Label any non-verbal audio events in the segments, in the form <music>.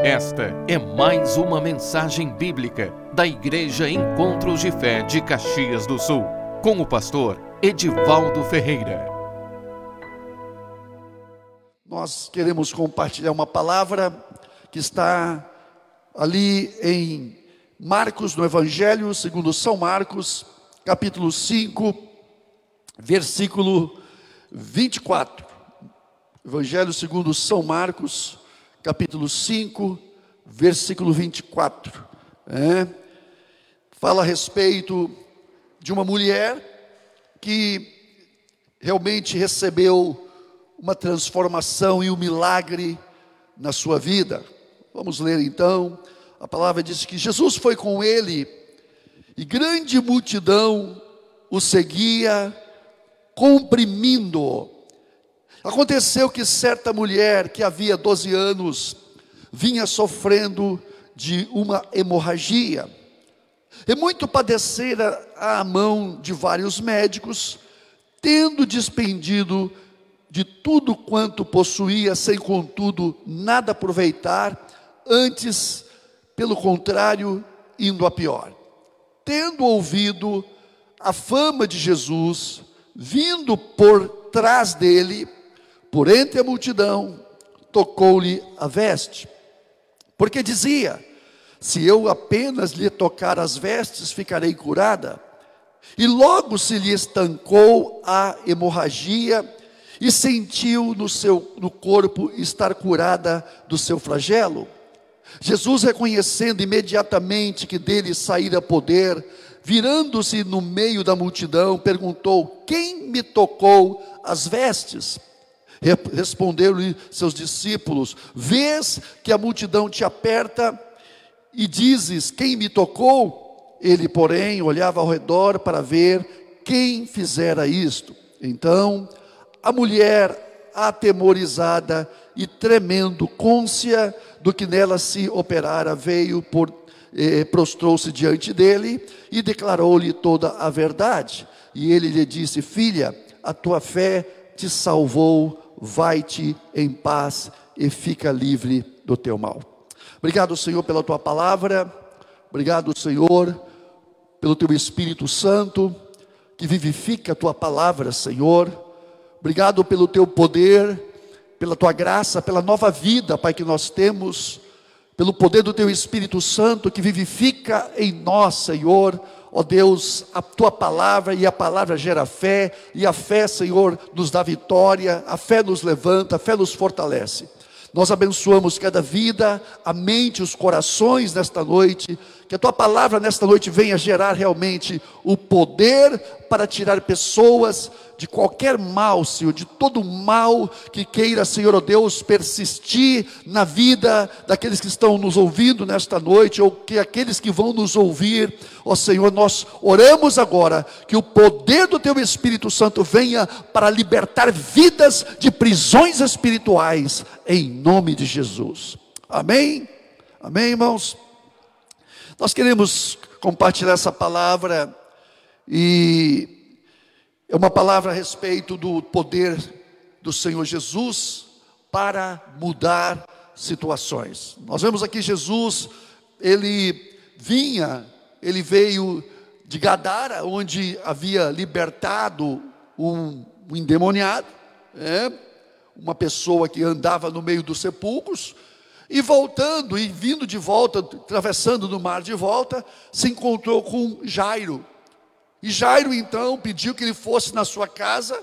Esta é mais uma mensagem bíblica da Igreja Encontros de Fé de Caxias do Sul, com o pastor Edivaldo Ferreira. Nós queremos compartilhar uma palavra que está ali em Marcos, no Evangelho, segundo São Marcos, capítulo 5, versículo 24. Evangelho segundo São Marcos, capítulo 5, versículo 24. É, fala a respeito de uma mulher que realmente recebeu uma transformação e um milagre na sua vida. Vamos ler então. A palavra diz que Jesus foi com ele e grande multidão o seguia, comprimindo-o Aconteceu que certa mulher que havia 12 anos vinha sofrendo de uma hemorragia. E muito padecera à mão de vários médicos, tendo despendido de tudo quanto possuía, sem contudo nada aproveitar, antes, pelo contrário, indo a pior. Tendo ouvido a fama de Jesus, vindo por trás dele, por entre a multidão, tocou-lhe a veste, porque dizia: Se eu apenas lhe tocar as vestes, ficarei curada. E logo se lhe estancou a hemorragia e sentiu no seu no corpo estar curada do seu flagelo. Jesus, reconhecendo imediatamente que dele saíra poder, virando-se no meio da multidão, perguntou: Quem me tocou as vestes? Responderam-lhe seus discípulos: Vês que a multidão te aperta e dizes: Quem me tocou? Ele, porém, olhava ao redor para ver quem fizera isto. Então, a mulher, atemorizada e tremendo, côncia do que nela se operara, veio por eh, prostrou-se diante dele e declarou-lhe toda a verdade. E ele lhe disse: Filha, a tua fé te salvou vai-te em paz e fica livre do teu mal. Obrigado, Senhor, pela tua palavra. Obrigado, Senhor, pelo teu Espírito Santo que vivifica a tua palavra, Senhor. Obrigado pelo teu poder, pela tua graça, pela nova vida, Pai, que nós temos, pelo poder do teu Espírito Santo que vivifica em nós, Senhor ó Deus, a tua palavra e a palavra gera fé, e a fé, Senhor, nos dá vitória, a fé nos levanta, a fé nos fortalece. Nós abençoamos cada vida, a mente, os corações nesta noite, que a tua palavra nesta noite venha gerar realmente o poder para tirar pessoas de qualquer mal, Senhor, de todo mal que queira, Senhor, ó oh Deus, persistir na vida daqueles que estão nos ouvindo nesta noite, ou que aqueles que vão nos ouvir, ó oh Senhor, nós oramos agora que o poder do Teu Espírito Santo venha para libertar vidas de prisões espirituais, em nome de Jesus. Amém? Amém, irmãos? Nós queremos compartilhar essa palavra e é uma palavra a respeito do poder do Senhor Jesus para mudar situações. Nós vemos aqui Jesus, ele vinha, ele veio de Gadara, onde havia libertado um, um endemoniado, é, uma pessoa que andava no meio dos sepulcros, e voltando e vindo de volta, atravessando no mar de volta, se encontrou com Jairo, e Jairo então pediu que ele fosse na sua casa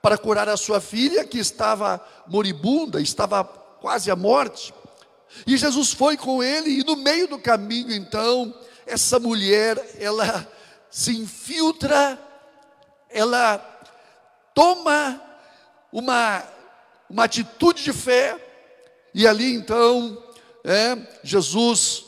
para curar a sua filha, que estava moribunda, estava quase à morte. E Jesus foi com ele, e no meio do caminho, então, essa mulher, ela se infiltra, ela toma uma, uma atitude de fé, e ali então, é, Jesus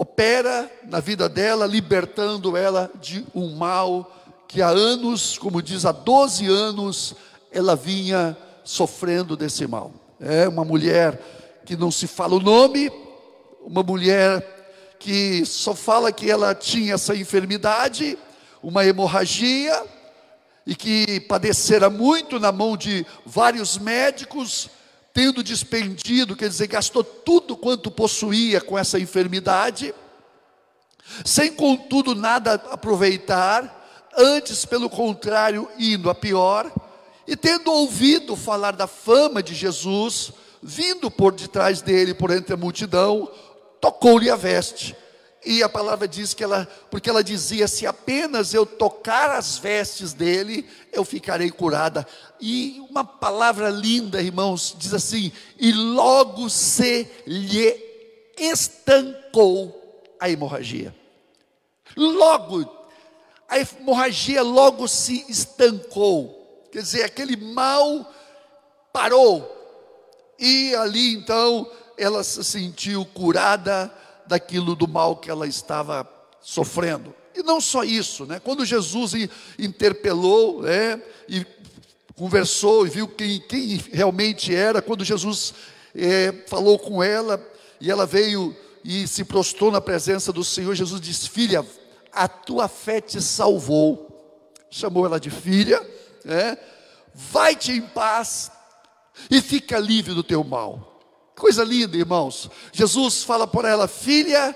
opera na vida dela, libertando ela de um mal que há anos, como diz, há 12 anos, ela vinha sofrendo desse mal. É uma mulher que não se fala o nome, uma mulher que só fala que ela tinha essa enfermidade, uma hemorragia, e que padecera muito na mão de vários médicos, tendo despendido, quer dizer, gastou tudo quanto possuía com essa enfermidade, sem contudo nada aproveitar, antes pelo contrário, indo a pior, e tendo ouvido falar da fama de Jesus, vindo por detrás dele, por entre a multidão, tocou-lhe a veste. E a palavra diz que ela, porque ela dizia: se apenas eu tocar as vestes dele, eu ficarei curada. E uma palavra linda, irmãos, diz assim: e logo se lhe estancou a hemorragia. Logo, a hemorragia logo se estancou. Quer dizer, aquele mal parou. E ali então ela se sentiu curada daquilo do mal que ela estava sofrendo. E não só isso, né? Quando Jesus interpelou, né? E conversou e viu quem, quem realmente era, quando Jesus é, falou com ela, e ela veio e se prostrou na presença do Senhor, Jesus disse: Filha, a tua fé te salvou. Chamou ela de filha, né? vai-te em paz e fica livre do teu mal. Coisa linda, irmãos. Jesus fala por ela: Filha,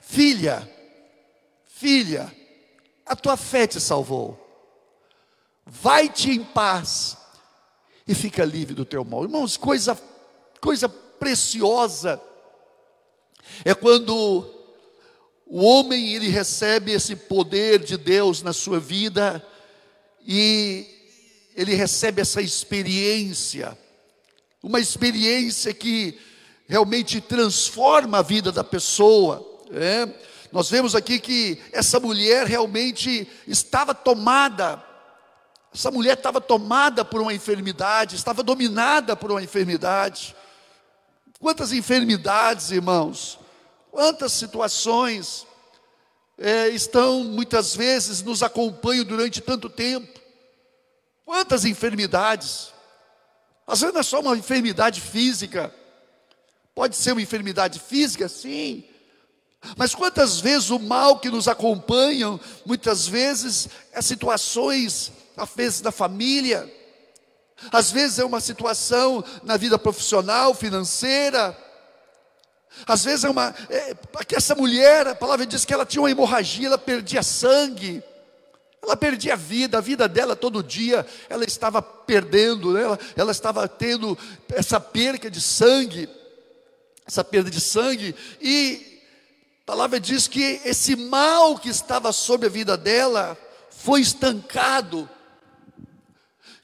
filha, filha, a tua fé te salvou vai-te em paz e fica livre do teu mal. Irmãos, coisa, coisa preciosa é quando o homem ele recebe esse poder de Deus na sua vida e ele recebe essa experiência, uma experiência que realmente transforma a vida da pessoa. É? Nós vemos aqui que essa mulher realmente estava tomada essa mulher estava tomada por uma enfermidade, estava dominada por uma enfermidade. Quantas enfermidades, irmãos, quantas situações é, estão muitas vezes nos acompanham durante tanto tempo. Quantas enfermidades. Às vezes não é só uma enfermidade física. Pode ser uma enfermidade física, sim. Mas quantas vezes o mal que nos acompanha, muitas vezes, é situações às vezes na família, às vezes é uma situação na vida profissional, financeira, às vezes é uma. É, essa mulher, a palavra diz que ela tinha uma hemorragia, ela perdia sangue, ela perdia a vida, a vida dela todo dia, ela estava perdendo, né? ela, ela estava tendo essa perda de sangue, essa perda de sangue, e a palavra diz que esse mal que estava sobre a vida dela foi estancado,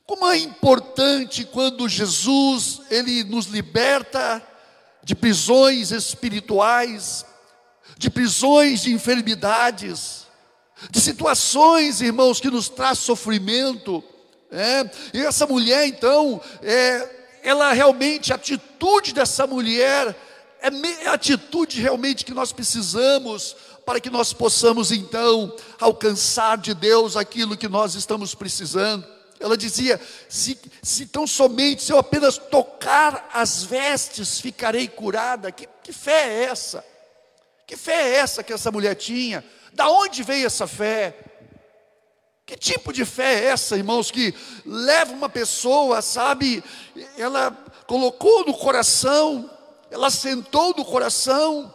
como é importante quando Jesus ele nos liberta de prisões espirituais, de prisões de enfermidades, de situações, irmãos, que nos traz sofrimento. É? E essa mulher, então, é, ela realmente, a atitude dessa mulher é a atitude realmente que nós precisamos para que nós possamos então alcançar de Deus aquilo que nós estamos precisando. Ela dizia: se, se tão somente se eu apenas tocar as vestes, ficarei curada. Que, que fé é essa? Que fé é essa que essa mulher tinha? Da onde veio essa fé? Que tipo de fé é essa, irmãos, que leva uma pessoa, sabe, ela colocou no coração, ela sentou no coração,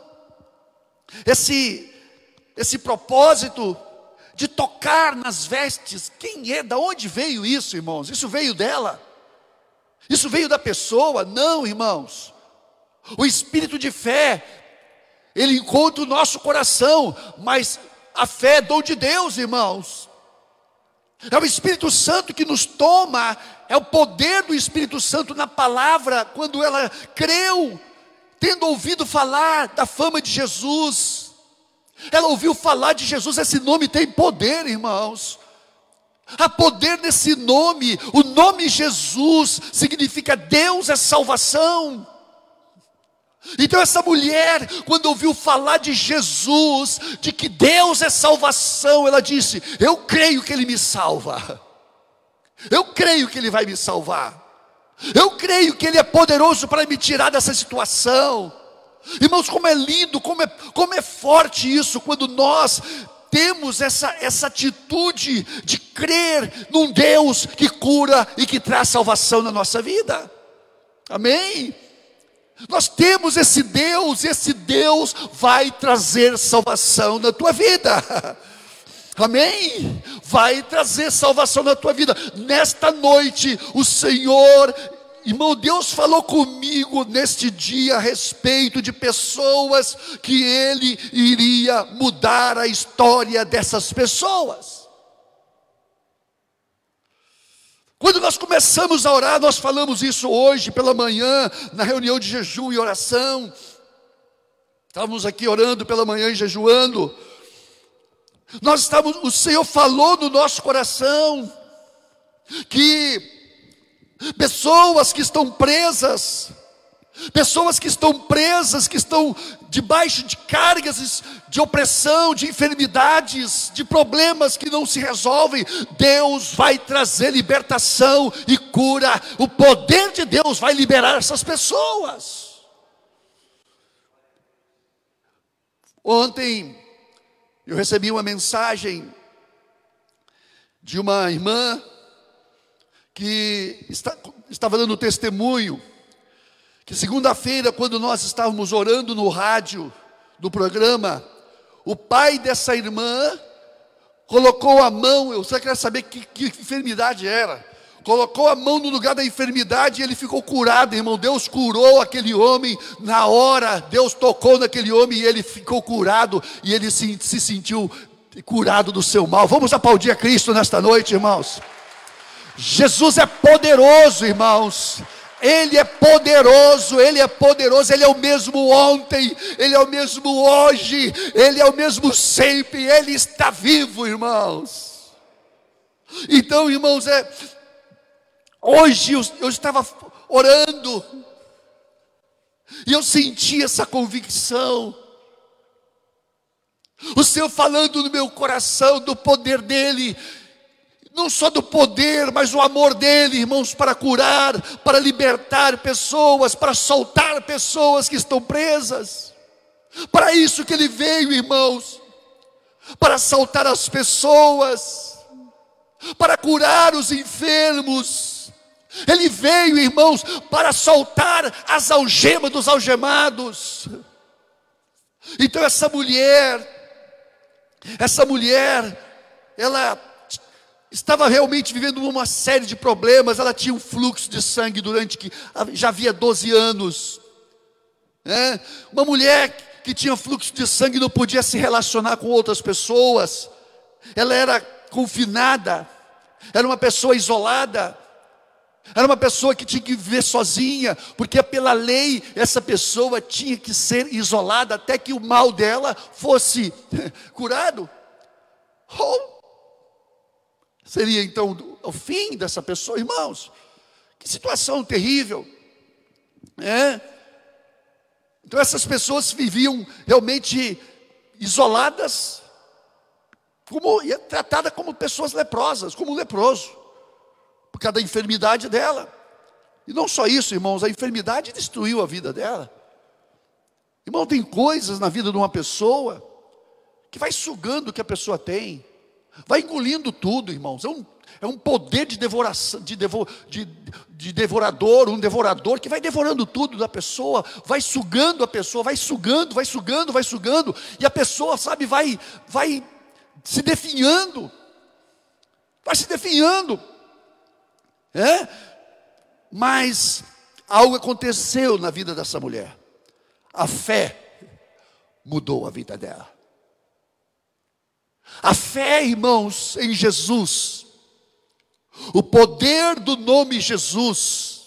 esse, esse propósito de tocar nas vestes. Quem é? Da onde veio isso, irmãos? Isso veio dela? Isso veio da pessoa? Não, irmãos. O espírito de fé, ele encontra o nosso coração, mas a fé é dom de Deus, irmãos. É o Espírito Santo que nos toma, é o poder do Espírito Santo na palavra, quando ela creu, tendo ouvido falar da fama de Jesus. Ela ouviu falar de Jesus, esse nome tem poder, irmãos. Há poder nesse nome, o nome Jesus significa Deus é salvação. Então, essa mulher, quando ouviu falar de Jesus, de que Deus é salvação, ela disse: Eu creio que Ele me salva, eu creio que Ele vai me salvar, eu creio que Ele é poderoso para me tirar dessa situação. Irmãos, como é lindo, como é, como é forte isso, quando nós temos essa, essa atitude de crer num Deus que cura e que traz salvação na nossa vida. Amém? Nós temos esse Deus, e esse Deus vai trazer salvação na tua vida. <laughs> Amém? Vai trazer salvação na tua vida. Nesta noite, o Senhor, irmão, Deus falou comigo neste dia a respeito de pessoas que Ele iria mudar a história dessas pessoas. Quando nós começamos a orar, nós falamos isso hoje pela manhã, na reunião de jejum e oração. Estávamos aqui orando pela manhã e jejuando. Nós estamos, o Senhor falou no nosso coração que pessoas que estão presas, pessoas que estão presas, que estão debaixo de cargas de opressão, de enfermidades, de problemas que não se resolvem, Deus vai trazer libertação e cura. O poder de Deus vai liberar essas pessoas. Ontem eu recebi uma mensagem de uma irmã que está, estava dando testemunho que segunda-feira, quando nós estávamos orando no rádio do programa, o pai dessa irmã colocou a mão, eu só queria saber que, que enfermidade era. Colocou a mão no lugar da enfermidade e ele ficou curado, irmão. Deus curou aquele homem na hora. Deus tocou naquele homem e ele ficou curado e ele se, se sentiu curado do seu mal. Vamos aplaudir a Cristo nesta noite, irmãos. Jesus é poderoso, irmãos. Ele é poderoso, Ele é poderoso, Ele é o mesmo ontem, Ele é o mesmo hoje, Ele é o mesmo sempre, Ele está vivo, irmãos. Então, irmãos, é, hoje eu, eu estava orando, e eu senti essa convicção, o Senhor falando no meu coração do poder dEle, não só do poder, mas o amor dele, irmãos, para curar, para libertar pessoas, para soltar pessoas que estão presas. Para isso que ele veio, irmãos, para soltar as pessoas, para curar os enfermos. Ele veio, irmãos, para soltar as algemas dos algemados. Então essa mulher, essa mulher, ela estava realmente vivendo uma série de problemas. Ela tinha um fluxo de sangue durante que já havia 12 anos. Né? Uma mulher que tinha fluxo de sangue não podia se relacionar com outras pessoas. Ela era confinada, era uma pessoa isolada. Era uma pessoa que tinha que viver sozinha, porque pela lei essa pessoa tinha que ser isolada até que o mal dela fosse <laughs> curado. Ou Seria então o fim dessa pessoa, irmãos. Que situação terrível. É? Então essas pessoas viviam realmente isoladas, como tratadas como pessoas leprosas, como leproso, por causa da enfermidade dela. E não só isso, irmãos, a enfermidade destruiu a vida dela. Irmão, tem coisas na vida de uma pessoa que vai sugando o que a pessoa tem. Vai engolindo tudo, irmãos. É um, é um poder de devoração, de, devo, de, de devorador, um devorador que vai devorando tudo da pessoa, vai sugando a pessoa, vai sugando, vai sugando, vai sugando, e a pessoa, sabe, vai, vai se definhando, vai se definhando, é? Mas algo aconteceu na vida dessa mulher. A fé mudou a vida dela. A fé, irmãos, em Jesus, o poder do nome Jesus,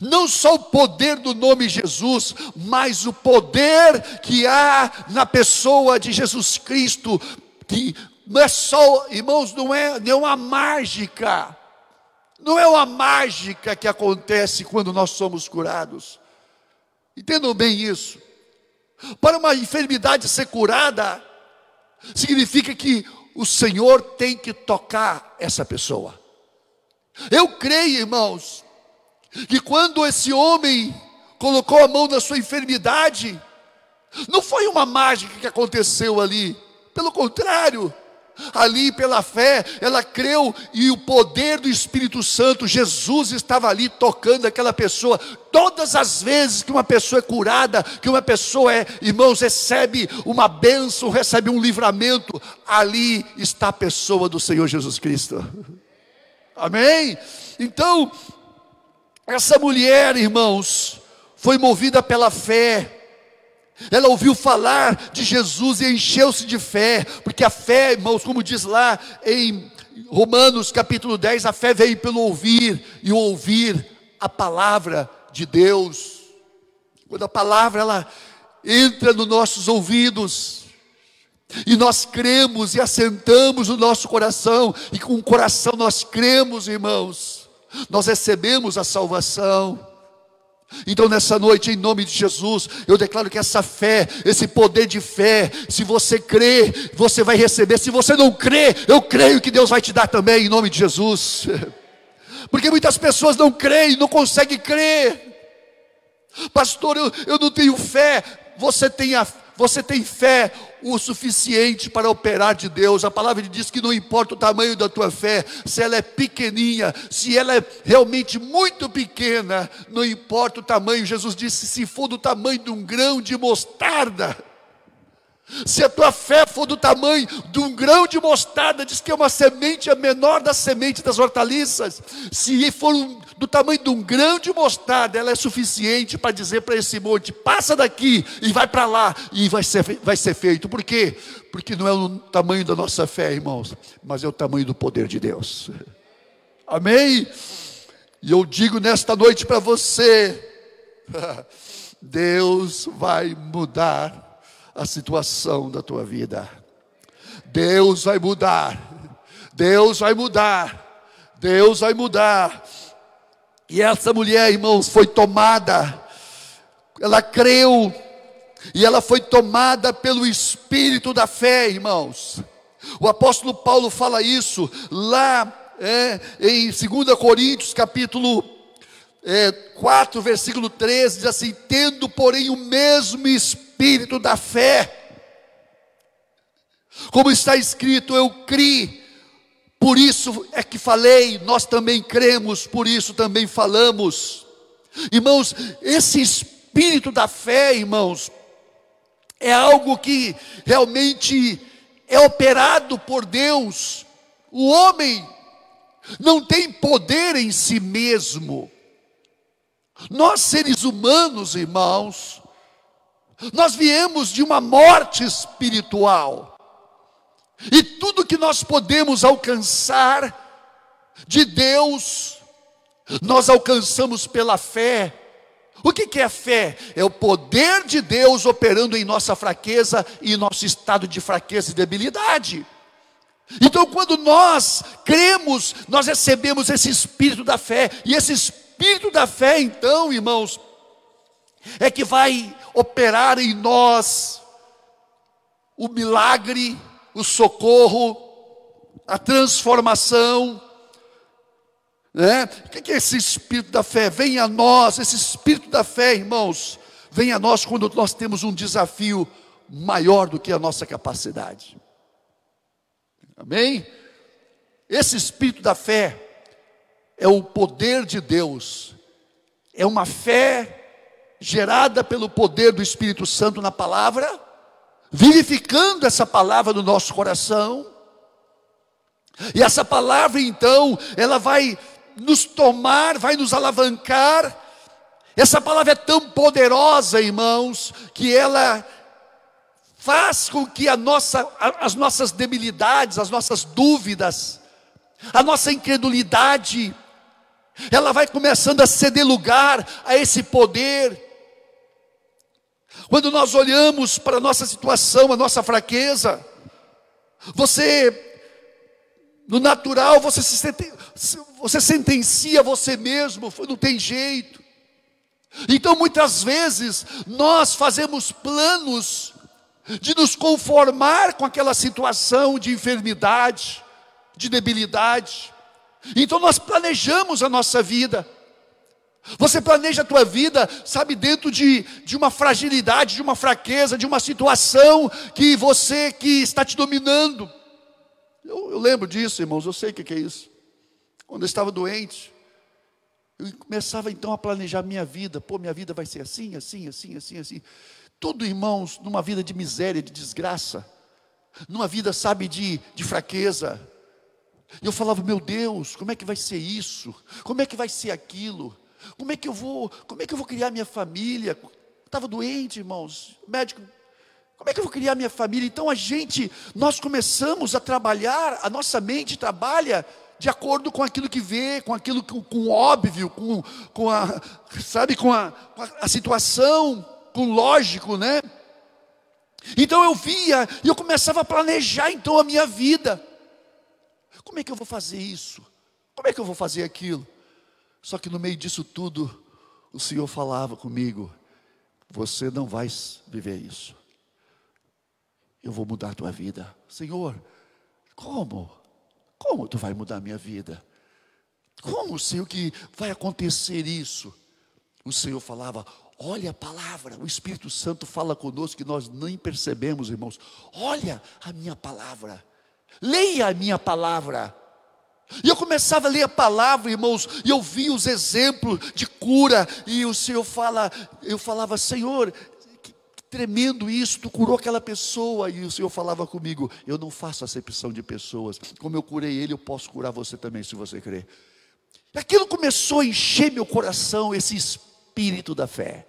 não só o poder do nome Jesus, mas o poder que há na pessoa de Jesus Cristo, que não é só, irmãos, não é, não é uma mágica, não é uma mágica que acontece quando nós somos curados. Entendam bem isso. Para uma enfermidade ser curada, significa que o Senhor tem que tocar essa pessoa. Eu creio, irmãos, que quando esse homem colocou a mão na sua enfermidade, não foi uma mágica que aconteceu ali, pelo contrário, ali pela fé, ela creu e o poder do Espírito Santo, Jesus estava ali tocando aquela pessoa. Todas as vezes que uma pessoa é curada, que uma pessoa é, irmãos, recebe uma bênção, recebe um livramento, ali está a pessoa do Senhor Jesus Cristo. Amém? Então, essa mulher, irmãos, foi movida pela fé ela ouviu falar de Jesus e encheu-se de fé, porque a fé, irmãos, como diz lá em Romanos capítulo 10, a fé veio pelo ouvir e ouvir a palavra de Deus. Quando a palavra ela entra nos nossos ouvidos, e nós cremos e assentamos no nosso coração, e com o coração nós cremos, irmãos, nós recebemos a salvação. Então, nessa noite, em nome de Jesus, eu declaro que essa fé, esse poder de fé, se você crê, você vai receber. Se você não crê, eu creio que Deus vai te dar também, em nome de Jesus. <laughs> Porque muitas pessoas não creem, não conseguem crer. Pastor, eu, eu não tenho fé. Você tem, a, você tem fé o suficiente para operar de Deus. A palavra diz que não importa o tamanho da tua fé, se ela é pequeninha, se ela é realmente muito pequena, não importa o tamanho. Jesus disse: se for do tamanho de um grão de mostarda, se a tua fé for do tamanho de um grão de mostarda, diz que é uma semente a menor da semente das hortaliças. Se for um, do tamanho de um grão de mostarda, ela é suficiente para dizer para esse monte: passa daqui e vai para lá, e vai ser, vai ser feito. Por quê? Porque não é o tamanho da nossa fé, irmãos, mas é o tamanho do poder de Deus. <laughs> Amém? E eu digo nesta noite para você: <laughs> Deus vai mudar a situação da tua vida. Deus vai mudar. Deus vai mudar. Deus vai mudar. E essa mulher, irmãos, foi tomada. Ela creu e ela foi tomada pelo espírito da fé, irmãos. O apóstolo Paulo fala isso lá é, em 2 Coríntios, capítulo é, 4, versículo 13, diz assim: tendo, porém, o mesmo espírito da fé. Como está escrito, eu criei, por isso é que falei, nós também cremos, por isso também falamos. Irmãos, esse espírito da fé, irmãos, é algo que realmente é operado por Deus. O homem não tem poder em si mesmo. Nós, seres humanos, irmãos, nós viemos de uma morte espiritual. E tudo que nós podemos alcançar de Deus, nós alcançamos pela fé. O que, é fé? É o poder de Deus operando em nossa fraqueza e nosso estado de fraqueza e debilidade. Então, quando nós cremos, nós recebemos esse espírito da fé, e esse espírito da fé, então, irmãos, é que vai operar em nós o milagre, o socorro, a transformação. Né? O que é esse espírito da fé? Vem a nós, esse espírito da fé, irmãos, vem a nós quando nós temos um desafio maior do que a nossa capacidade. Amém? Esse espírito da fé é o poder de Deus, é uma fé gerada pelo poder do Espírito Santo na palavra, vivificando essa palavra no nosso coração. E essa palavra, então, ela vai nos tomar, vai nos alavancar. Essa palavra é tão poderosa, irmãos, que ela faz com que a nossa, as nossas debilidades, as nossas dúvidas, a nossa incredulidade, ela vai começando a ceder lugar a esse poder, quando nós olhamos para a nossa situação, a nossa fraqueza, você, no natural, você, se, você sentencia você mesmo, não tem jeito. Então, muitas vezes, nós fazemos planos de nos conformar com aquela situação de enfermidade, de debilidade. Então, nós planejamos a nossa vida. Você planeja a tua vida, sabe, dentro de, de uma fragilidade, de uma fraqueza, de uma situação que você que está te dominando. Eu, eu lembro disso, irmãos, eu sei o que é isso. Quando eu estava doente, eu começava então a planejar minha vida. Pô, minha vida vai ser assim, assim, assim, assim, assim. Tudo, irmãos, numa vida de miséria, de desgraça. Numa vida, sabe, de, de fraqueza. Eu falava, meu Deus, como é que vai ser isso? Como é que vai ser aquilo? Como é que eu vou, como é que eu vou criar minha família? Estava doente, irmãos. Médico, como é que eu vou criar minha família? Então a gente, nós começamos a trabalhar, a nossa mente trabalha de acordo com aquilo que vê, com aquilo com, com óbvio, com, com a, sabe, com a, com a situação, com o lógico, né? Então eu via e eu começava a planejar então a minha vida. Como é que eu vou fazer isso? Como é que eu vou fazer aquilo? Só que no meio disso tudo, o Senhor falava comigo: você não vai viver isso. Eu vou mudar a tua vida. Senhor, como? Como tu vai mudar a minha vida? Como, Senhor, que vai acontecer isso? O Senhor falava: Olha a palavra, o Espírito Santo fala conosco que nós nem percebemos, irmãos. Olha a minha palavra, leia a minha palavra. E eu começava a ler a palavra, irmãos, e eu via os exemplos de cura, e o Senhor fala, eu falava, Senhor, que tremendo isso, tu curou aquela pessoa, e o Senhor falava comigo, eu não faço acepção de pessoas, como eu curei ele, eu posso curar você também, se você crer. Aquilo começou a encher meu coração, esse espírito da fé.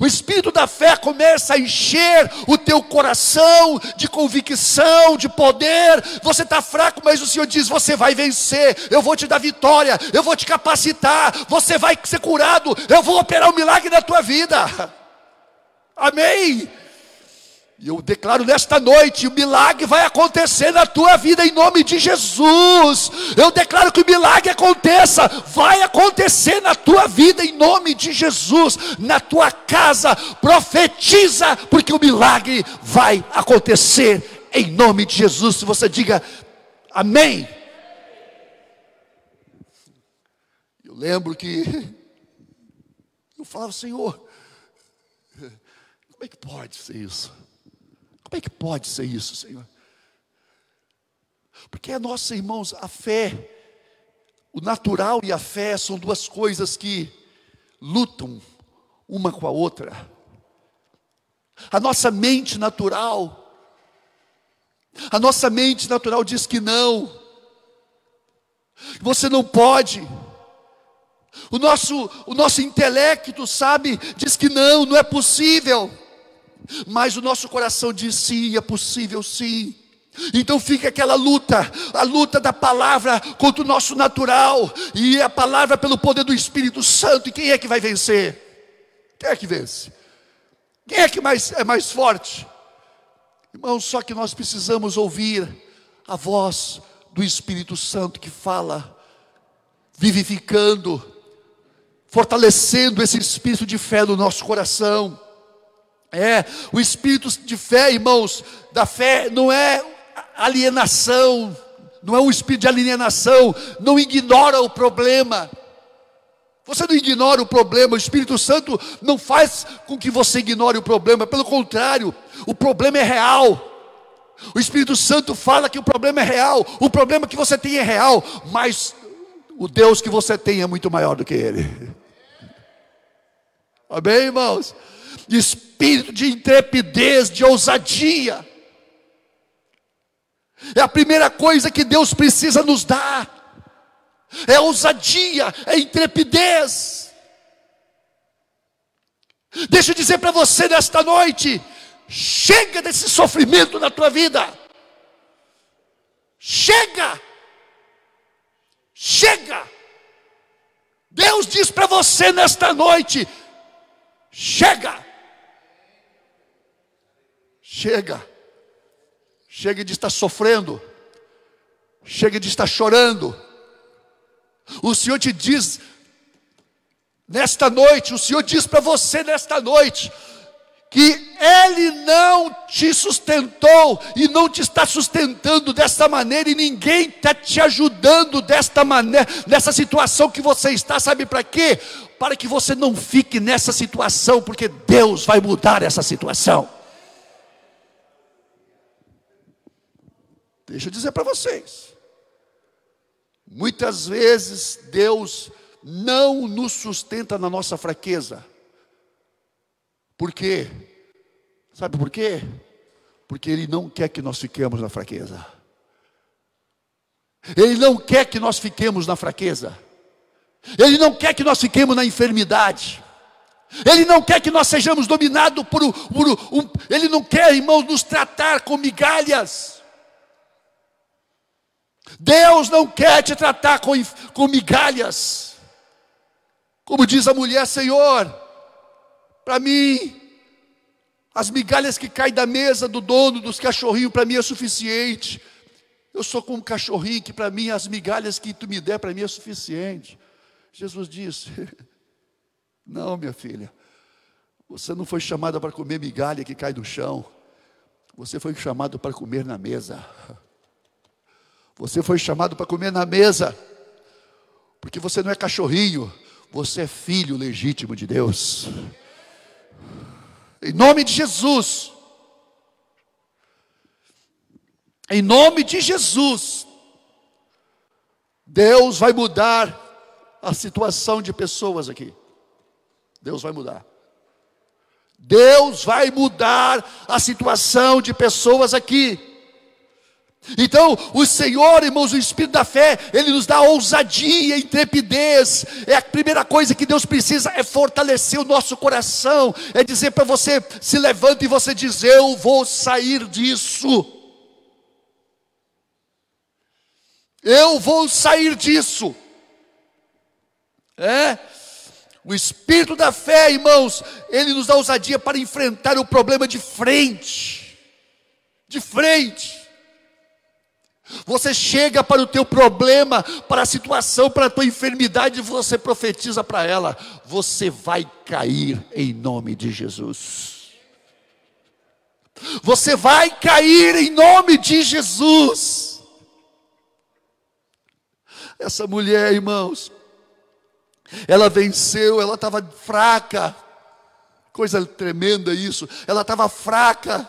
O espírito da fé começa a encher o teu coração de convicção, de poder. Você está fraco, mas o Senhor diz: Você vai vencer, eu vou te dar vitória, eu vou te capacitar, você vai ser curado, eu vou operar um milagre na tua vida. <laughs> Amém. E eu declaro nesta noite: o milagre vai acontecer na tua vida em nome de Jesus. Eu declaro que o milagre aconteça, vai acontecer na tua vida em nome de Jesus, na tua casa. Profetiza, porque o milagre vai acontecer em nome de Jesus. Se você diga amém. Eu lembro que <laughs> eu falava, Senhor, como é que pode ser isso? Como é que pode ser isso, Senhor? Porque a nossa, irmãos, a fé, o natural e a fé são duas coisas que lutam uma com a outra. A nossa mente natural, a nossa mente natural diz que não, você não pode. O nosso, o nosso intelecto, sabe, diz que não, não é possível mas o nosso coração diz sim, é possível sim. Então fica aquela luta, a luta da palavra contra o nosso natural, e a palavra pelo poder do Espírito Santo. E quem é que vai vencer? Quem é que vence? Quem é que mais, é mais forte? Irmãos, só que nós precisamos ouvir a voz do Espírito Santo que fala, vivificando, fortalecendo esse espírito de fé no nosso coração. É, o espírito de fé, irmãos, da fé não é alienação, não é um espírito de alienação, não ignora o problema. Você não ignora o problema, o Espírito Santo não faz com que você ignore o problema, pelo contrário, o problema é real. O Espírito Santo fala que o problema é real, o problema que você tem é real, mas o Deus que você tem é muito maior do que ele. Amém, irmãos? De espírito de intrepidez, de ousadia. É a primeira coisa que Deus precisa nos dar. É ousadia, é intrepidez. Deixa eu dizer para você nesta noite: chega desse sofrimento na tua vida. Chega. Chega. Deus diz para você nesta noite: chega. Chega. Chega de estar sofrendo. Chega de estar chorando. O Senhor te diz nesta noite, o Senhor diz para você nesta noite, que Ele não te sustentou e não te está sustentando desta maneira, e ninguém está te ajudando desta maneira, nessa situação que você está, sabe para quê? Para que você não fique nessa situação, porque Deus vai mudar essa situação. Deixa eu dizer para vocês. Muitas vezes Deus não nos sustenta na nossa fraqueza. Por quê? Sabe por quê? Porque Ele não quer que nós fiquemos na fraqueza. Ele não quer que nós fiquemos na fraqueza. Ele não quer que nós fiquemos na enfermidade. Ele não quer que nós sejamos dominados por, um, Ele não quer, irmãos, nos tratar com migalhas. Deus não quer te tratar com, com migalhas. Como diz a mulher, Senhor, para mim, as migalhas que caem da mesa do dono dos cachorrinhos, para mim é suficiente. Eu sou como um cachorrinho que para mim as migalhas que tu me der para mim é suficiente. Jesus disse: <laughs> Não, minha filha, você não foi chamada para comer migalha que cai do chão. Você foi chamado para comer na mesa. Você foi chamado para comer na mesa. Porque você não é cachorrinho, você é filho legítimo de Deus. Em nome de Jesus. Em nome de Jesus. Deus vai mudar a situação de pessoas aqui. Deus vai mudar. Deus vai mudar a situação de pessoas aqui. Então, o Senhor, irmãos, o Espírito da fé, ele nos dá ousadia, intrepidez. É a primeira coisa que Deus precisa é fortalecer o nosso coração, é dizer para você, se levante e você diz: "Eu vou sair disso". Eu vou sair disso. É? O espírito da fé, irmãos, ele nos dá ousadia para enfrentar o problema de frente. De frente. Você chega para o teu problema, para a situação, para a tua enfermidade, e você profetiza para ela: você vai cair em nome de Jesus. Você vai cair em nome de Jesus. Essa mulher, irmãos, ela venceu, ela estava fraca, coisa tremenda isso, ela estava fraca,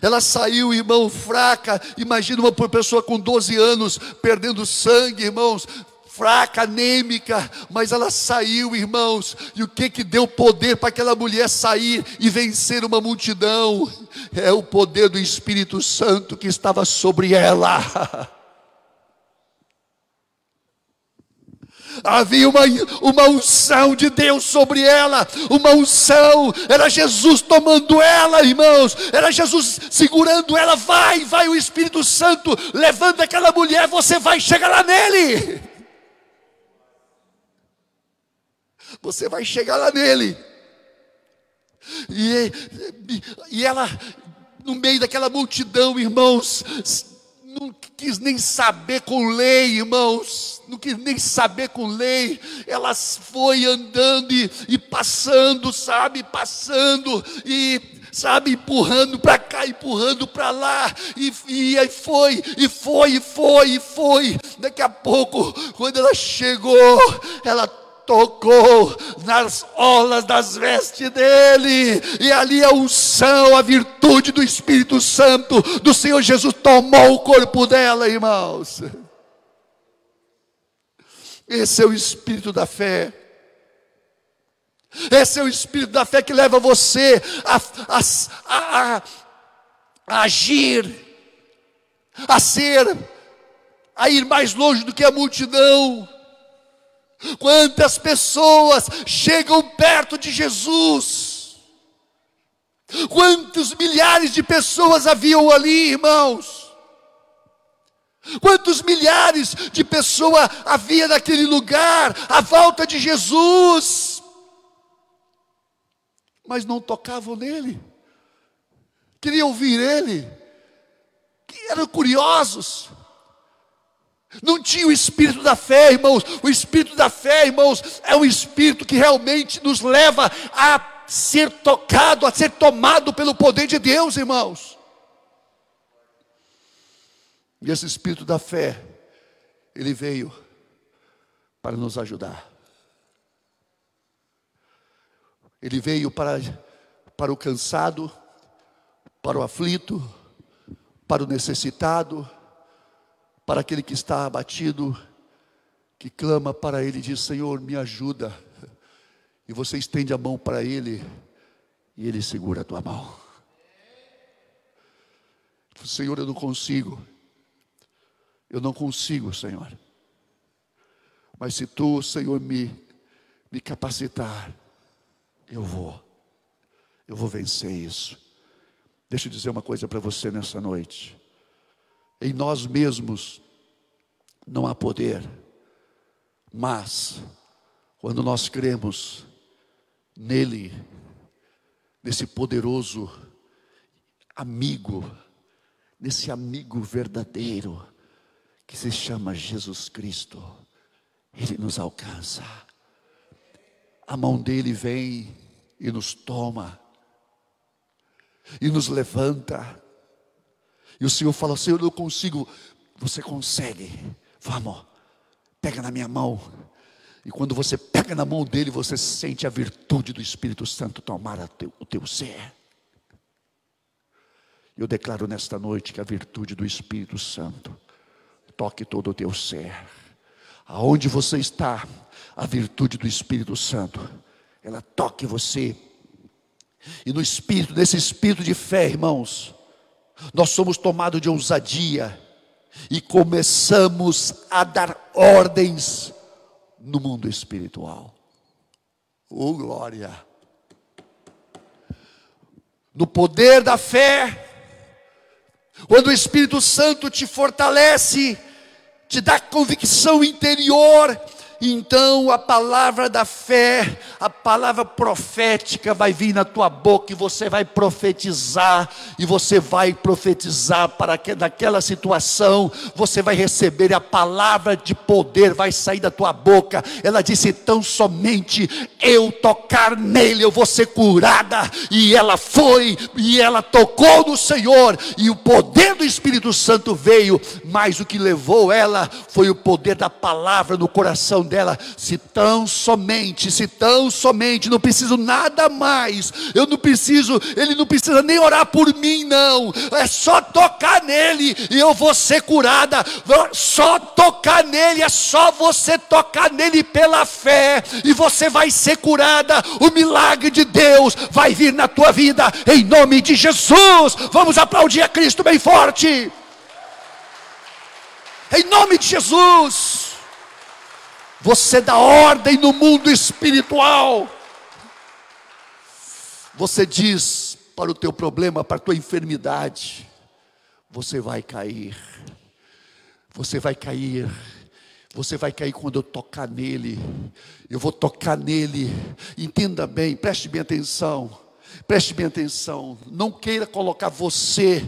ela saiu, irmão, fraca. Imagina uma pessoa com 12 anos perdendo sangue, irmãos, fraca, anêmica, mas ela saiu, irmãos. E o que que deu poder para aquela mulher sair e vencer uma multidão? É o poder do Espírito Santo que estava sobre ela. <laughs> Havia uma, uma unção de Deus sobre ela, uma unção, era Jesus tomando ela, irmãos, era Jesus segurando ela. Vai, vai o Espírito Santo, levando aquela mulher, você vai chegar lá nele. Você vai chegar lá nele. E, e ela, no meio daquela multidão, irmãos, não quis nem saber com lei, irmãos, não quis nem saber com lei, ela foi andando e, e passando, sabe, passando, e sabe, empurrando para cá, empurrando para lá, e, e aí foi, e foi, e foi, e foi. Daqui a pouco, quando ela chegou, ela tocou nas olas das vestes dele, e ali a unção, a virtude do Espírito Santo do Senhor Jesus tomou o corpo dela, irmãos. Esse é o espírito da fé. Esse é o espírito da fé que leva você a, a, a, a agir, a ser, a ir mais longe do que a multidão. Quantas pessoas chegam perto de Jesus? Quantos milhares de pessoas haviam ali, irmãos? Quantos milhares de pessoas havia naquele lugar, à volta de Jesus? Mas não tocavam nele, queriam ouvir ele, eram curiosos. Não tinha o espírito da fé, irmãos. O espírito da fé, irmãos, é um espírito que realmente nos leva a ser tocado, a ser tomado pelo poder de Deus, irmãos. E esse espírito da fé, ele veio para nos ajudar. Ele veio para, para o cansado, para o aflito, para o necessitado, para aquele que está abatido, que clama para Ele e diz: Senhor, me ajuda. E você estende a mão para Ele e Ele segura a tua mão. Senhor, eu não consigo. Eu não consigo, Senhor. Mas se tu, Senhor, me, me capacitar, eu vou. Eu vou vencer isso. Deixa eu dizer uma coisa para você nessa noite. Em nós mesmos não há poder, mas quando nós cremos nele, nesse poderoso amigo, nesse amigo verdadeiro que se chama Jesus Cristo, ele nos alcança. A mão dele vem e nos toma, e nos levanta. E o Senhor fala: Senhor, eu consigo. Você consegue. Vamos, pega na minha mão. E quando você pega na mão dele, você sente a virtude do Espírito Santo tomar o teu ser. Eu declaro nesta noite que a virtude do Espírito Santo toque todo o teu ser. Aonde você está, a virtude do Espírito Santo, ela toque você. E no espírito, nesse espírito de fé, irmãos, nós somos tomados de ousadia e começamos a dar ordens no mundo espiritual. Oh glória! No poder da fé, quando o Espírito Santo te fortalece, te dá convicção interior, então a palavra da fé, a palavra profética vai vir na tua boca e você vai profetizar, e você vai profetizar para que naquela situação você vai receber a palavra de poder, vai sair da tua boca. Ela disse: tão somente eu tocar nele, eu vou ser curada. E ela foi, e ela tocou no Senhor, e o poder do Espírito Santo veio, mas o que levou ela foi o poder da palavra no coração dela, se tão somente, se tão somente, não preciso nada mais, eu não preciso, ele não precisa nem orar por mim, não, é só tocar nele e eu vou ser curada, só tocar nele, é só você tocar nele pela fé e você vai ser curada, o milagre de Deus vai vir na tua vida, em nome de Jesus, vamos aplaudir a Cristo bem forte. Em nome de Jesus. Você dá ordem no mundo espiritual. Você diz para o teu problema, para a tua enfermidade, você vai cair. Você vai cair. Você vai cair quando eu tocar nele. Eu vou tocar nele. Entenda bem, preste bem atenção. Preste bem atenção. Não queira colocar você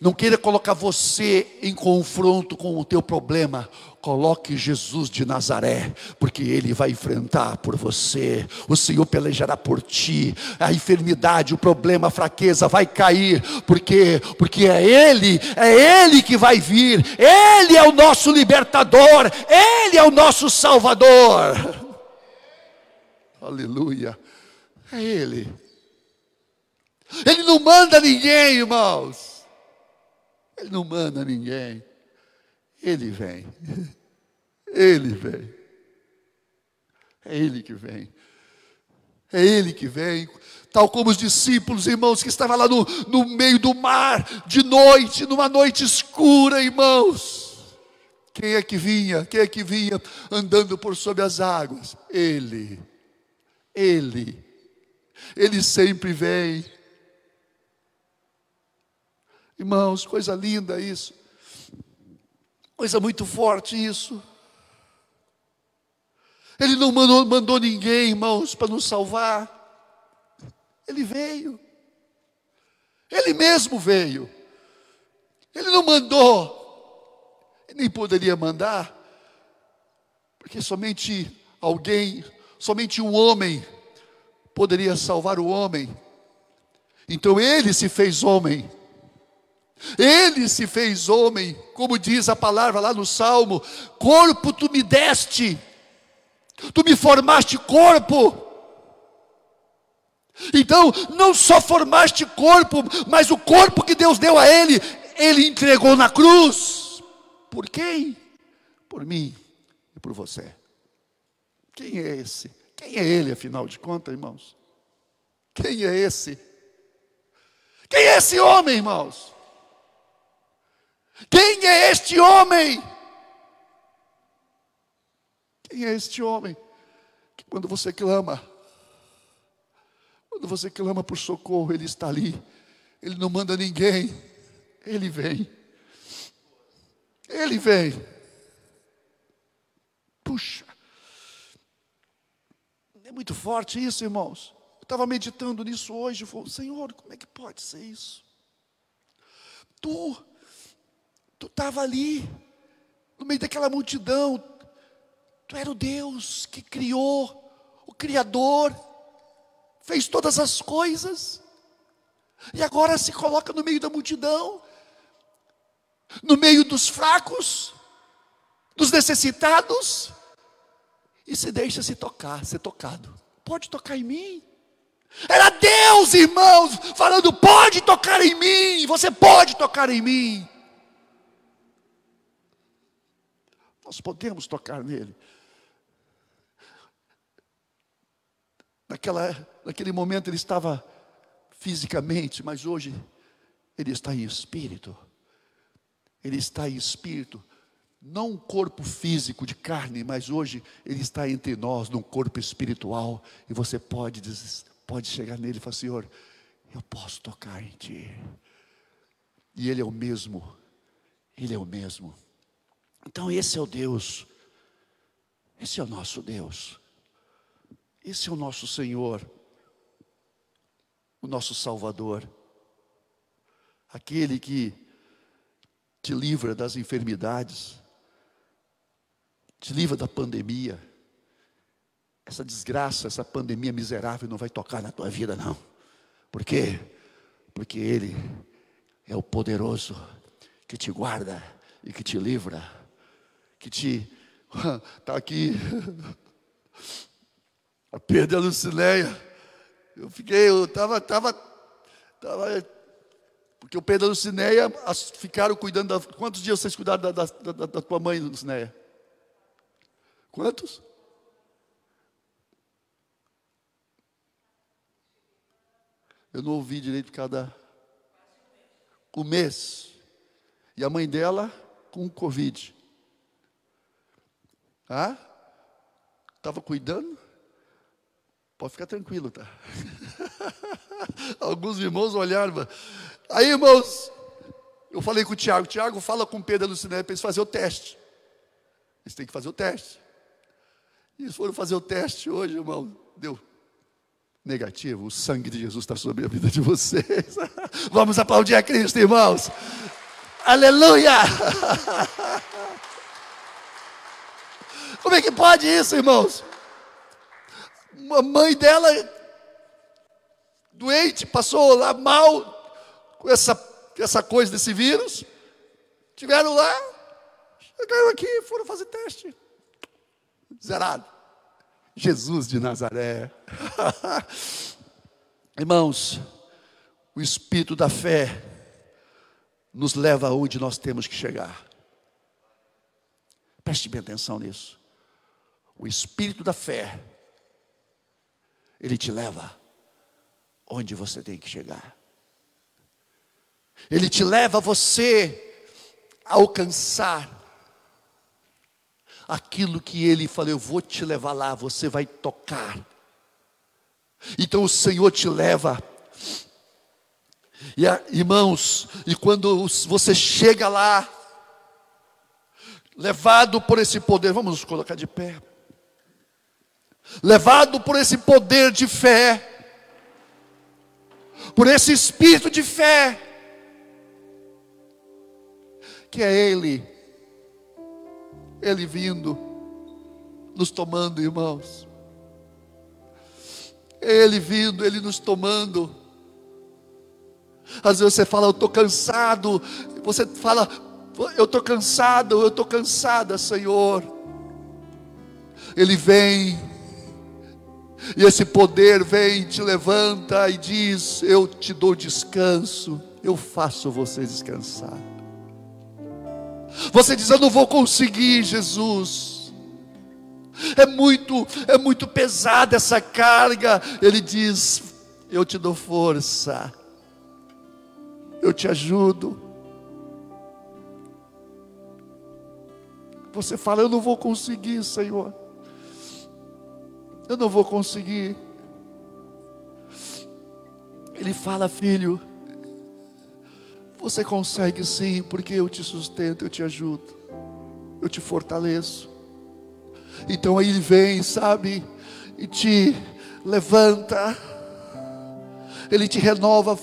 não queira colocar você em confronto com o teu problema. Coloque Jesus de Nazaré, porque Ele vai enfrentar por você. O Senhor pelejará por ti. A enfermidade, o problema, a fraqueza vai cair, porque porque é Ele, é Ele que vai vir. Ele é o nosso libertador. Ele é o nosso Salvador. Aleluia. É Ele. Ele não manda ninguém, irmãos. Ele não manda ninguém. Ele vem. Ele vem. É Ele que vem. É Ele que vem. Tal como os discípulos, irmãos, que estavam lá no, no meio do mar, de noite, numa noite escura, irmãos. Quem é que vinha? Quem é que vinha andando por sobre as águas? Ele. Ele. Ele sempre vem. Irmãos, coisa linda isso. Coisa muito forte isso. Ele não mandou, mandou ninguém, irmãos, para nos salvar. Ele veio. Ele mesmo veio. Ele não mandou. Nem poderia mandar. Porque somente alguém, somente um homem poderia salvar o homem. Então ele se fez homem ele se fez homem, como diz a palavra lá no Salmo: corpo tu me deste, tu me formaste corpo. Então, não só formaste corpo, mas o corpo que Deus deu a ele, ele entregou na cruz Por quem? Por mim e por você. Quem é esse? Quem é ele, afinal de contas, irmãos? Quem é esse? Quem é esse homem, irmãos? Quem é este homem? Quem é este homem? Que quando você clama, quando você clama por socorro, Ele está ali. Ele não manda ninguém. Ele vem. Ele vem. Puxa. É muito forte isso, irmãos. Eu estava meditando nisso hoje. Eu falei, Senhor, como é que pode ser isso? Tu, tu estava ali, no meio daquela multidão. Tu era o Deus que criou, o Criador fez todas as coisas, e agora se coloca no meio da multidão, no meio dos fracos, dos necessitados, e se deixa se tocar, ser tocado. Pode tocar em mim. Era Deus, irmãos, falando: pode tocar em mim, você pode tocar em mim. Nós podemos tocar nele. Naquela, naquele momento ele estava fisicamente, mas hoje ele está em espírito. Ele está em espírito, não um corpo físico de carne, mas hoje ele está entre nós, num corpo espiritual, e você pode, pode chegar nele e falar: Senhor, eu posso tocar em Ti. E Ele é o mesmo, Ele é o mesmo. Então, esse é o Deus, esse é o nosso Deus. Esse é o nosso Senhor, o nosso Salvador, aquele que te livra das enfermidades, te livra da pandemia. Essa desgraça, essa pandemia miserável não vai tocar na tua vida, não. Por quê? Porque Ele é o poderoso que te guarda e que te livra, que te. Está <laughs> aqui <laughs> a perda da Lucileia. Eu fiquei, eu estava, estava, estava, porque o Pedro da Lucineia ficaram cuidando da. Quantos dias vocês cuidaram da, da, da, da tua mãe, Lucineia? Quantos? Eu não ouvi direito cada. Um mês. E a mãe dela com Covid. Ah? Estava cuidando? Pode ficar tranquilo, tá? <laughs> Alguns irmãos olharam. Aí, irmãos, eu falei com o Tiago. Tiago, fala com o Pedro Luciné para eles fazer o teste. Eles têm que fazer o teste. E eles foram fazer o teste hoje, irmão. Deu negativo. O sangue de Jesus está sobre a vida de vocês. <laughs> Vamos aplaudir a Cristo, irmãos. Aleluia! <laughs> Como é que pode isso, irmãos? A mãe dela, doente, passou lá mal com essa, essa coisa desse vírus. Tiveram lá, chegaram aqui, foram fazer teste. Zerado. Jesus de Nazaré. <laughs> Irmãos, o espírito da fé nos leva aonde nós temos que chegar. Preste bem atenção nisso. O espírito da fé ele te leva onde você tem que chegar. Ele te leva você a alcançar aquilo que ele falou, eu vou te levar lá, você vai tocar. Então o Senhor te leva. E irmãos, e quando você chega lá, levado por esse poder, vamos nos colocar de pé levado por esse poder de fé, por esse espírito de fé, que é Ele, Ele vindo, nos tomando, irmãos, Ele vindo, Ele nos tomando. Às vezes você fala, eu estou cansado, você fala, eu estou cansado, eu estou cansada, Senhor. Ele vem, e esse poder vem, te levanta e diz: Eu te dou descanso, eu faço você descansar. Você diz: Eu não vou conseguir, Jesus. É muito, é muito pesada essa carga. Ele diz: Eu te dou força. Eu te ajudo. Você fala: Eu não vou conseguir, Senhor. Eu não vou conseguir. Ele fala, filho, você consegue sim, porque eu te sustento, eu te ajudo, eu te fortaleço. Então aí ele vem, sabe, e te levanta, ele te renova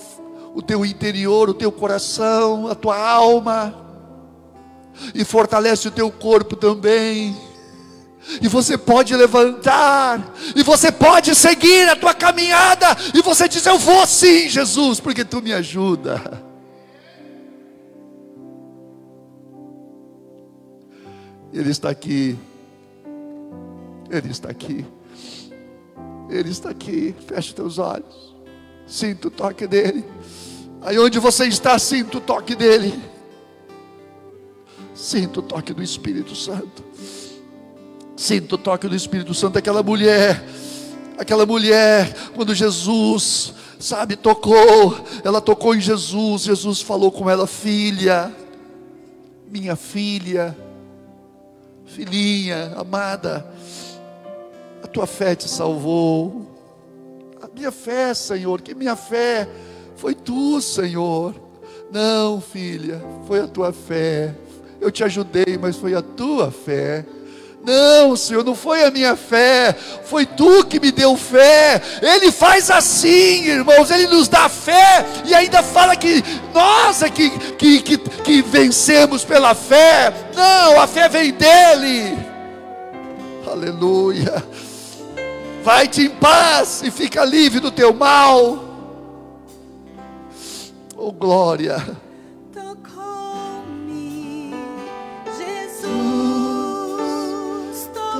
o teu interior, o teu coração, a tua alma, e fortalece o teu corpo também. E você pode levantar, e você pode seguir a tua caminhada, e você diz: Eu vou sim, Jesus, porque tu me ajuda. Ele está aqui, Ele está aqui, Ele está aqui. Feche teus olhos, sinta o toque dEle. Aí onde você está, sinta o toque dEle. Sinta o toque do Espírito Santo. Sinto o toque do Espírito Santo, aquela mulher, aquela mulher, quando Jesus, sabe, tocou, ela tocou em Jesus, Jesus falou com ela, filha, minha filha, filhinha, amada, a tua fé te salvou, a minha fé, Senhor, que minha fé foi tu, Senhor, não, filha, foi a tua fé, eu te ajudei, mas foi a tua fé. Não, Senhor, não foi a minha fé, foi tu que me deu fé. Ele faz assim, irmãos, ele nos dá fé e ainda fala que nós é que, que, que, que vencemos pela fé. Não, a fé vem dele. Aleluia. Vai-te em paz e fica livre do teu mal. Oh, glória.